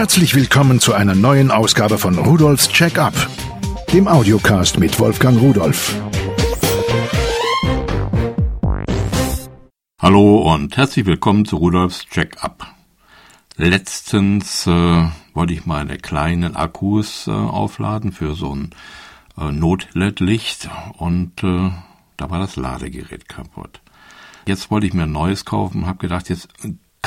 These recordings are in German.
Herzlich willkommen zu einer neuen Ausgabe von Rudolfs Check-up, dem Audiocast mit Wolfgang Rudolf. Hallo und herzlich willkommen zu Rudolfs Check-up. Letztens äh, wollte ich meine kleinen Akkus äh, aufladen für so ein äh, Not-LED-Licht und äh, da war das Ladegerät kaputt. Jetzt wollte ich mir ein neues kaufen, habe gedacht, jetzt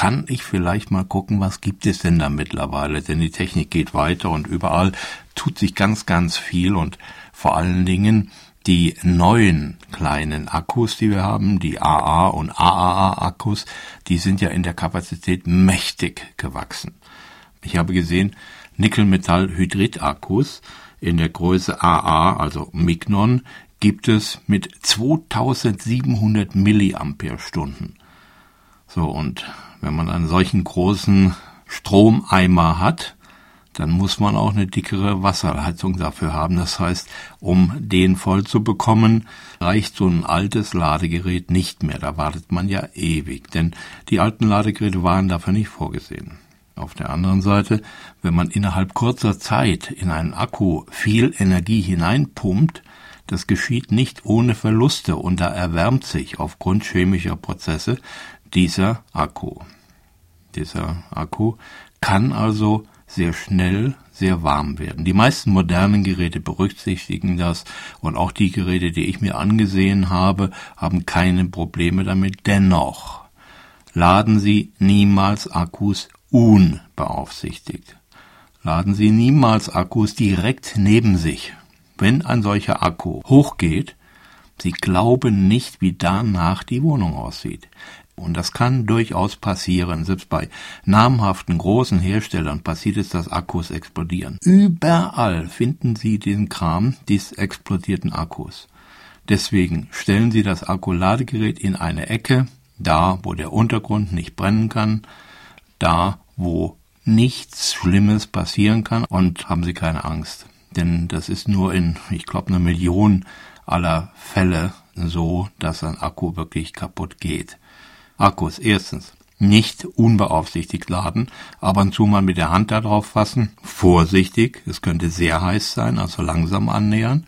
kann ich vielleicht mal gucken, was gibt es denn da mittlerweile, denn die Technik geht weiter und überall tut sich ganz, ganz viel und vor allen Dingen die neuen kleinen Akkus, die wir haben, die AA und AAA Akkus, die sind ja in der Kapazität mächtig gewachsen. Ich habe gesehen, Nickel-Metall-Hydrid-Akkus in der Größe AA, also Mignon, gibt es mit 2700 Milliampere-Stunden. So, und wenn man einen solchen großen Stromeimer hat, dann muss man auch eine dickere Wasserheizung dafür haben. Das heißt, um den voll zu bekommen, reicht so ein altes Ladegerät nicht mehr. Da wartet man ja ewig, denn die alten Ladegeräte waren dafür nicht vorgesehen. Auf der anderen Seite, wenn man innerhalb kurzer Zeit in einen Akku viel Energie hineinpumpt, das geschieht nicht ohne Verluste und da erwärmt sich aufgrund chemischer Prozesse dieser Akku. Dieser Akku kann also sehr schnell sehr warm werden. Die meisten modernen Geräte berücksichtigen das und auch die Geräte, die ich mir angesehen habe, haben keine Probleme damit. Dennoch laden Sie niemals Akkus unbeaufsichtigt. Laden Sie niemals Akkus direkt neben sich. Wenn ein solcher Akku hochgeht, Sie glauben nicht, wie danach die Wohnung aussieht. Und das kann durchaus passieren. Selbst bei namhaften großen Herstellern passiert es, dass Akkus explodieren. Überall finden Sie diesen Kram, dies explodierten Akkus. Deswegen stellen Sie das Akkuladegerät in eine Ecke, da wo der Untergrund nicht brennen kann, da wo nichts Schlimmes passieren kann und haben Sie keine Angst. Denn das ist nur in, ich glaube, einer Million aller Fälle so, dass ein Akku wirklich kaputt geht. Akkus. Erstens, nicht unbeaufsichtigt laden, ab und zu mal mit der Hand darauf fassen, vorsichtig, es könnte sehr heiß sein, also langsam annähern.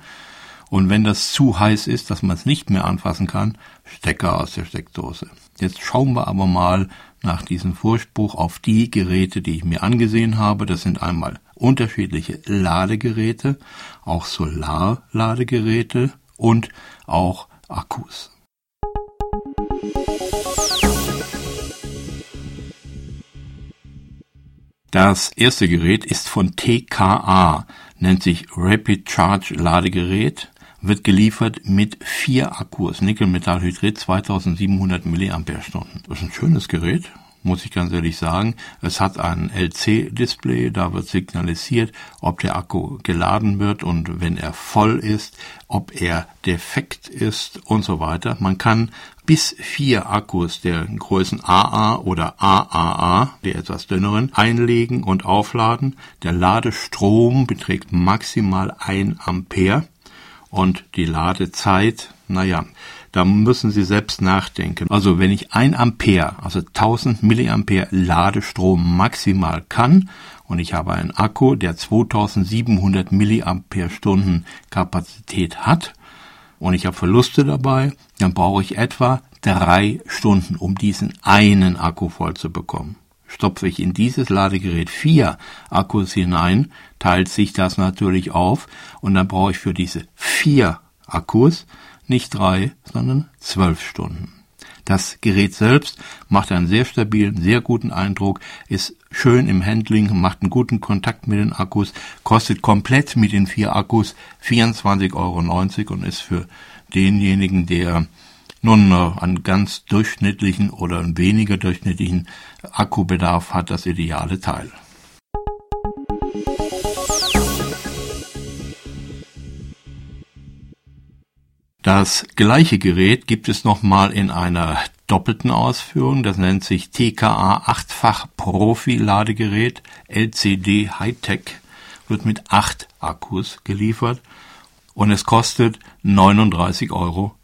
Und wenn das zu heiß ist, dass man es nicht mehr anfassen kann, Stecker aus der Steckdose. Jetzt schauen wir aber mal nach diesem Vorspruch auf die Geräte, die ich mir angesehen habe. Das sind einmal unterschiedliche Ladegeräte, auch Solarladegeräte und auch Akkus. Das erste Gerät ist von TKA, nennt sich Rapid Charge Ladegerät, wird geliefert mit vier Akkus, Nickel-Metall-Hydrid 2700 mAh. Das ist ein schönes Gerät, muss ich ganz ehrlich sagen. Es hat ein LC-Display, da wird signalisiert, ob der Akku geladen wird und wenn er voll ist, ob er defekt ist und so weiter. Man kann bis vier Akkus der Größen AA oder AAA, der etwas dünneren, einlegen und aufladen. Der Ladestrom beträgt maximal ein Ampere und die Ladezeit, naja, da müssen Sie selbst nachdenken. Also wenn ich ein Ampere, also 1000 Milliampere Ladestrom maximal kann und ich habe einen Akku, der 2700 Milliampere Stunden Kapazität hat und ich habe Verluste dabei, dann brauche ich etwa drei Stunden, um diesen einen Akku voll zu bekommen. Stopfe ich in dieses Ladegerät vier Akkus hinein, teilt sich das natürlich auf und dann brauche ich für diese vier Akkus nicht drei, sondern zwölf Stunden. Das Gerät selbst macht einen sehr stabilen, sehr guten Eindruck, ist schön im Handling, macht einen guten Kontakt mit den Akkus, kostet komplett mit den vier Akkus 24,90 Euro und ist für denjenigen, der nun einen ganz durchschnittlichen oder einen weniger durchschnittlichen Akkubedarf hat, das ideale Teil. Das gleiche Gerät gibt es nochmal in einer doppelten Ausführung. Das nennt sich TKA 8-fach Profi-Ladegerät LCD Hightech. Wird mit acht Akkus geliefert und es kostet 39,90 Euro.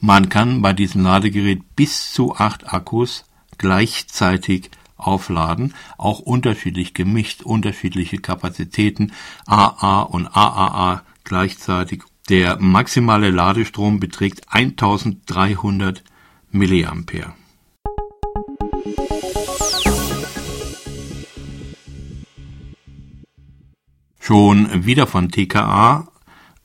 Man kann bei diesem Ladegerät bis zu acht Akkus gleichzeitig aufladen, auch unterschiedlich gemischt, unterschiedliche Kapazitäten, AA und AAA gleichzeitig. Der maximale Ladestrom beträgt 1300 Milliampere. Schon wieder von TKA,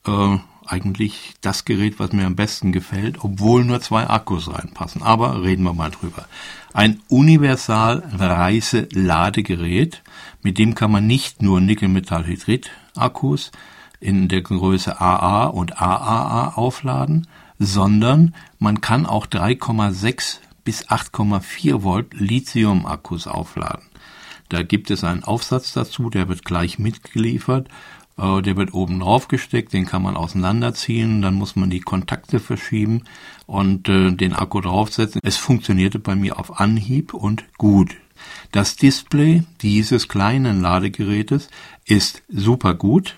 äh, eigentlich das Gerät, was mir am besten gefällt, obwohl nur zwei Akkus reinpassen. Aber reden wir mal drüber. Ein universal Reise-Ladegerät, mit dem kann man nicht nur Nickel-Metall-Hydrid-Akkus in der Größe AA und AAA aufladen, sondern man kann auch 3,6 bis 8,4 Volt Lithium-Akkus aufladen. Da gibt es einen Aufsatz dazu, der wird gleich mitgeliefert äh, der wird oben drauf gesteckt, den kann man auseinanderziehen, dann muss man die Kontakte verschieben und äh, den Akku draufsetzen. Es funktionierte bei mir auf Anhieb und gut. Das Display dieses kleinen Ladegerätes ist super gut,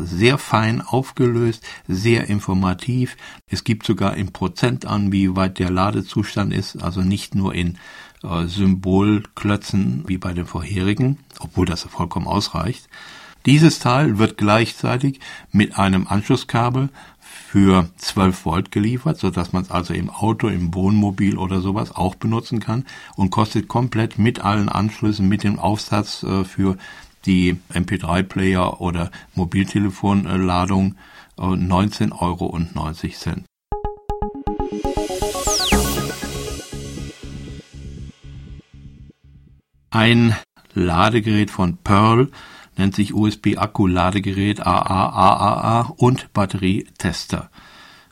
sehr fein aufgelöst, sehr informativ. Es gibt sogar in Prozent an, wie weit der Ladezustand ist, also nicht nur in äh, Symbolklötzen wie bei den vorherigen, obwohl das vollkommen ausreicht. Dieses Teil wird gleichzeitig mit einem Anschlusskabel für 12 Volt geliefert, so dass man es also im Auto, im Wohnmobil oder sowas auch benutzen kann und kostet komplett mit allen Anschlüssen, mit dem Aufsatz äh, für die MP3-Player oder Mobiltelefonladung äh, 19,90 Euro. Ein Ladegerät von Pearl nennt sich USB-Akku-Ladegerät AA-AAA und Batterietester.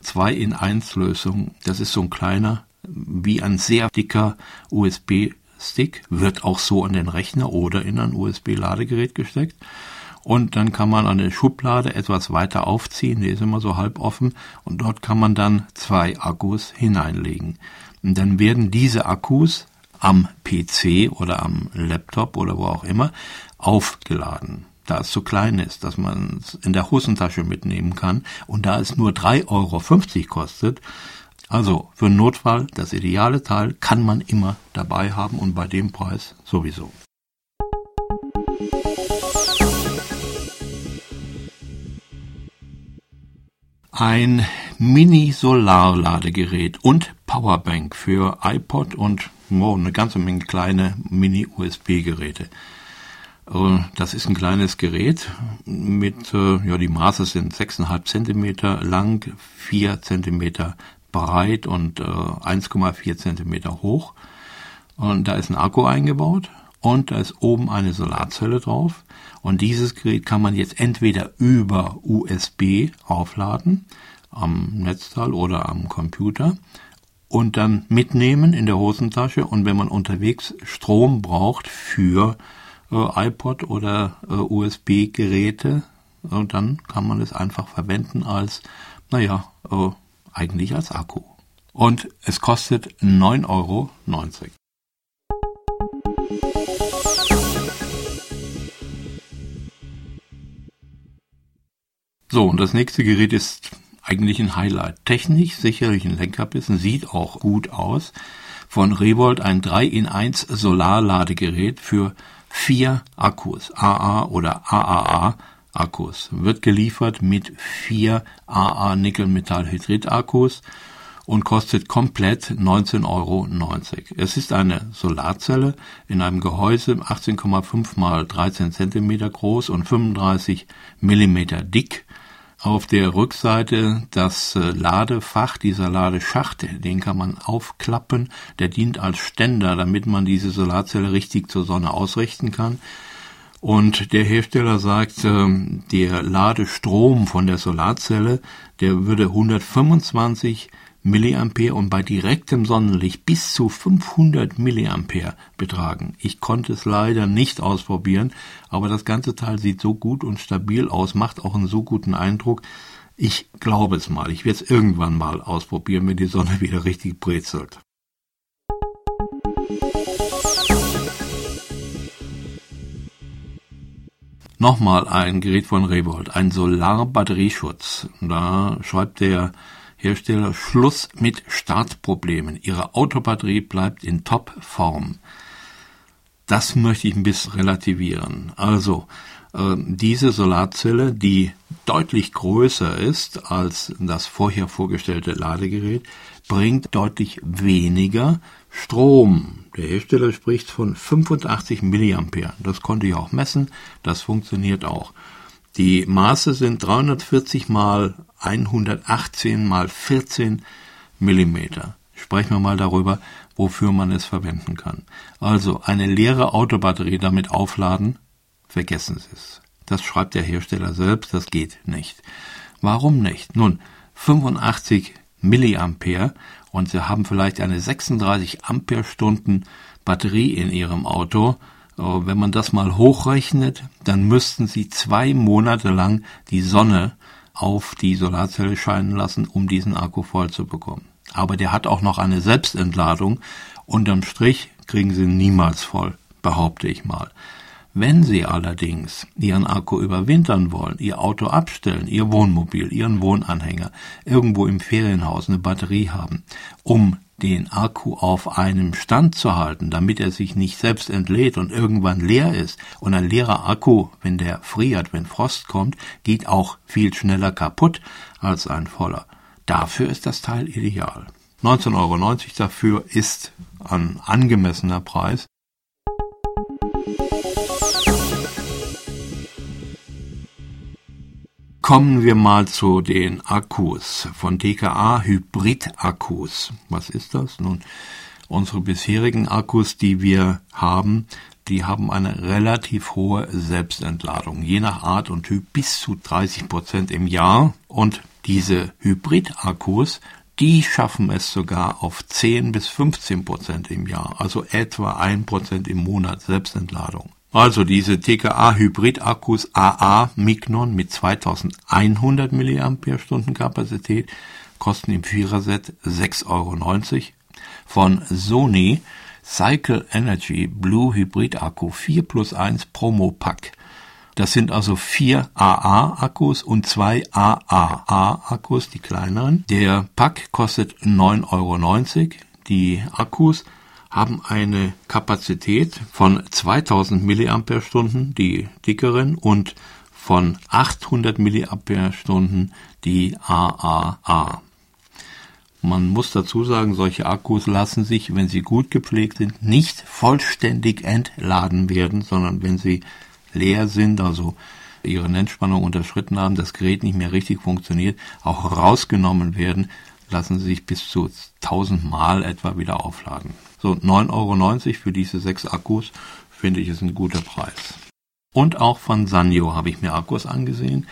Zwei in eins Lösung. Das ist so ein kleiner, wie ein sehr dicker USB-Stick, wird auch so an den Rechner oder in ein USB-Ladegerät gesteckt. Und dann kann man eine Schublade etwas weiter aufziehen, die ist immer so halb offen, und dort kann man dann zwei Akkus hineinlegen. Und dann werden diese Akkus am PC oder am Laptop oder wo auch immer aufgeladen. Da es so klein ist, dass man es in der Hosentasche mitnehmen kann und da es nur 3,50 Euro kostet, also für einen Notfall das ideale Teil kann man immer dabei haben und bei dem Preis sowieso. Ein Mini-Solarladegerät und Powerbank für iPod und oh, eine ganze Menge kleine Mini-USB-Geräte. Äh, das ist ein kleines Gerät mit, äh, ja, die Maße sind 6,5 Zentimeter lang, 4 Zentimeter breit und 1,4 äh, Zentimeter hoch. Und da ist ein Akku eingebaut und da ist oben eine Solarzelle drauf. Und dieses Gerät kann man jetzt entweder über USB aufladen, am Netzteil oder am Computer und dann mitnehmen in der Hosentasche. Und wenn man unterwegs Strom braucht für äh, iPod oder äh, USB-Geräte, äh, dann kann man es einfach verwenden als, naja, äh, eigentlich als Akku. Und es kostet 9,90 Euro. So, und das nächste Gerät ist eigentlich ein Highlight. Technisch sicherlich ein Lenkerbissen, sieht auch gut aus. Von Revolt ein 3 in 1 Solarladegerät für vier Akkus, AA oder AAA Akkus. Wird geliefert mit vier AA Nickel-Metall-Hydrid Akkus und kostet komplett 19,90 Euro. Es ist eine Solarzelle in einem Gehäuse 18,5 mal 13 Zentimeter groß und 35 Millimeter dick auf der Rückseite das äh, Ladefach, dieser Ladeschacht, den kann man aufklappen. Der dient als Ständer, damit man diese Solarzelle richtig zur Sonne ausrichten kann. Und der Hersteller sagt, ähm, der Ladestrom von der Solarzelle, der würde 125 Milliampere und bei direktem Sonnenlicht bis zu 500 Milliampere betragen. Ich konnte es leider nicht ausprobieren, aber das ganze Teil sieht so gut und stabil aus, macht auch einen so guten Eindruck. Ich glaube es mal. Ich werde es irgendwann mal ausprobieren, wenn die Sonne wieder richtig brezelt. Nochmal ein Gerät von Revolt, ein Solarbatterieschutz. Da schreibt der Hersteller Schluss mit Startproblemen. Ihre Autobatterie bleibt in Top-Form. Das möchte ich ein bisschen relativieren. Also, äh, diese Solarzelle, die deutlich größer ist als das vorher vorgestellte Ladegerät, bringt deutlich weniger Strom. Der Hersteller spricht von 85 Milliampere. Das konnte ich auch messen. Das funktioniert auch. Die Maße sind 340 mal 118 mal 14 Millimeter. Sprechen wir mal darüber, wofür man es verwenden kann. Also eine leere Autobatterie damit aufladen, vergessen Sie es. Das schreibt der Hersteller selbst, das geht nicht. Warum nicht? Nun, 85 Milliampere und Sie haben vielleicht eine 36 Amperestunden Batterie in Ihrem Auto. Äh, wenn man das mal hochrechnet, dann müssten Sie zwei Monate lang die Sonne auf die Solarzelle scheinen lassen, um diesen Akku voll zu bekommen. Aber der hat auch noch eine Selbstentladung. Unterm Strich kriegen Sie niemals voll, behaupte ich mal. Wenn Sie allerdings Ihren Akku überwintern wollen, Ihr Auto abstellen, Ihr Wohnmobil, Ihren Wohnanhänger, irgendwo im Ferienhaus eine Batterie haben, um den Akku auf einem Stand zu halten, damit er sich nicht selbst entlädt und irgendwann leer ist. Und ein leerer Akku, wenn der friert, wenn Frost kommt, geht auch viel schneller kaputt als ein voller. Dafür ist das Teil ideal. 19,90 Euro dafür ist ein angemessener Preis. Kommen wir mal zu den Akkus von DKA Hybrid-Akkus. Was ist das? Nun, unsere bisherigen Akkus, die wir haben, die haben eine relativ hohe Selbstentladung, je nach Art und Typ bis zu 30 Prozent im Jahr. Und diese Hybrid-Akkus, die schaffen es sogar auf 10 bis 15 Prozent im Jahr, also etwa 1 Prozent im Monat Selbstentladung. Also diese TKA-Hybrid-Akkus AA Mignon mit 2100 mAh Kapazität kosten im Viererset 6,90 Euro. Von Sony Cycle Energy Blue Hybrid Akku 4 plus 1 Promo Pack. Das sind also vier AA-Akkus und zwei AAA-Akkus, die kleineren. Der Pack kostet 9,90 Euro. Die Akkus haben eine Kapazität von 2000 mAh, die dickeren, und von 800 mAh, die AAA. Man muss dazu sagen, solche Akkus lassen sich, wenn sie gut gepflegt sind, nicht vollständig entladen werden, sondern wenn sie leer sind, also ihre Nennspannung unterschritten haben, das Gerät nicht mehr richtig funktioniert, auch rausgenommen werden, lassen sie sich bis zu 1000 Mal etwa wieder aufladen. So 9,90 Euro für diese sechs Akkus finde ich ist ein guter Preis. Und auch von Sanyo habe ich mir Akkus angesehen.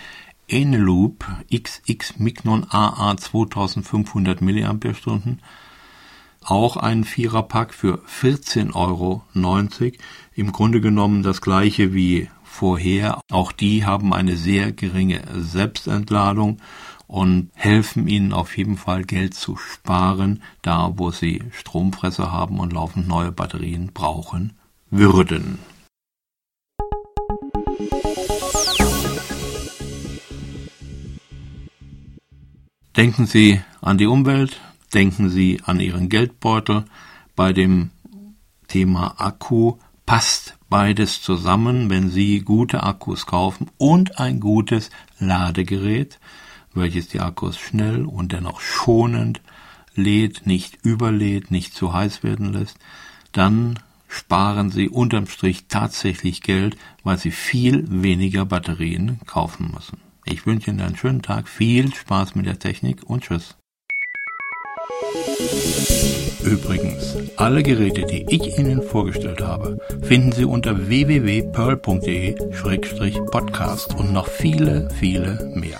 Eneloop XX Mignon AA 2500 mAh. Auch ein Viererpack für 14,90 Euro. Im Grunde genommen das gleiche wie vorher. Auch die haben eine sehr geringe Selbstentladung und helfen ihnen auf jeden Fall Geld zu sparen, da wo sie Stromfresser haben und laufend neue Batterien brauchen würden. Denken Sie an die Umwelt, denken Sie an Ihren Geldbeutel. Bei dem Thema Akku passt beides zusammen, wenn Sie gute Akkus kaufen und ein gutes Ladegerät welches die Akkus schnell und dennoch schonend lädt, nicht überlädt, nicht zu heiß werden lässt, dann sparen Sie unterm Strich tatsächlich Geld, weil Sie viel weniger Batterien kaufen müssen. Ich wünsche Ihnen einen schönen Tag, viel Spaß mit der Technik und Tschüss. Übrigens, alle Geräte, die ich Ihnen vorgestellt habe, finden Sie unter www.pearl.de-podcast und noch viele, viele mehr.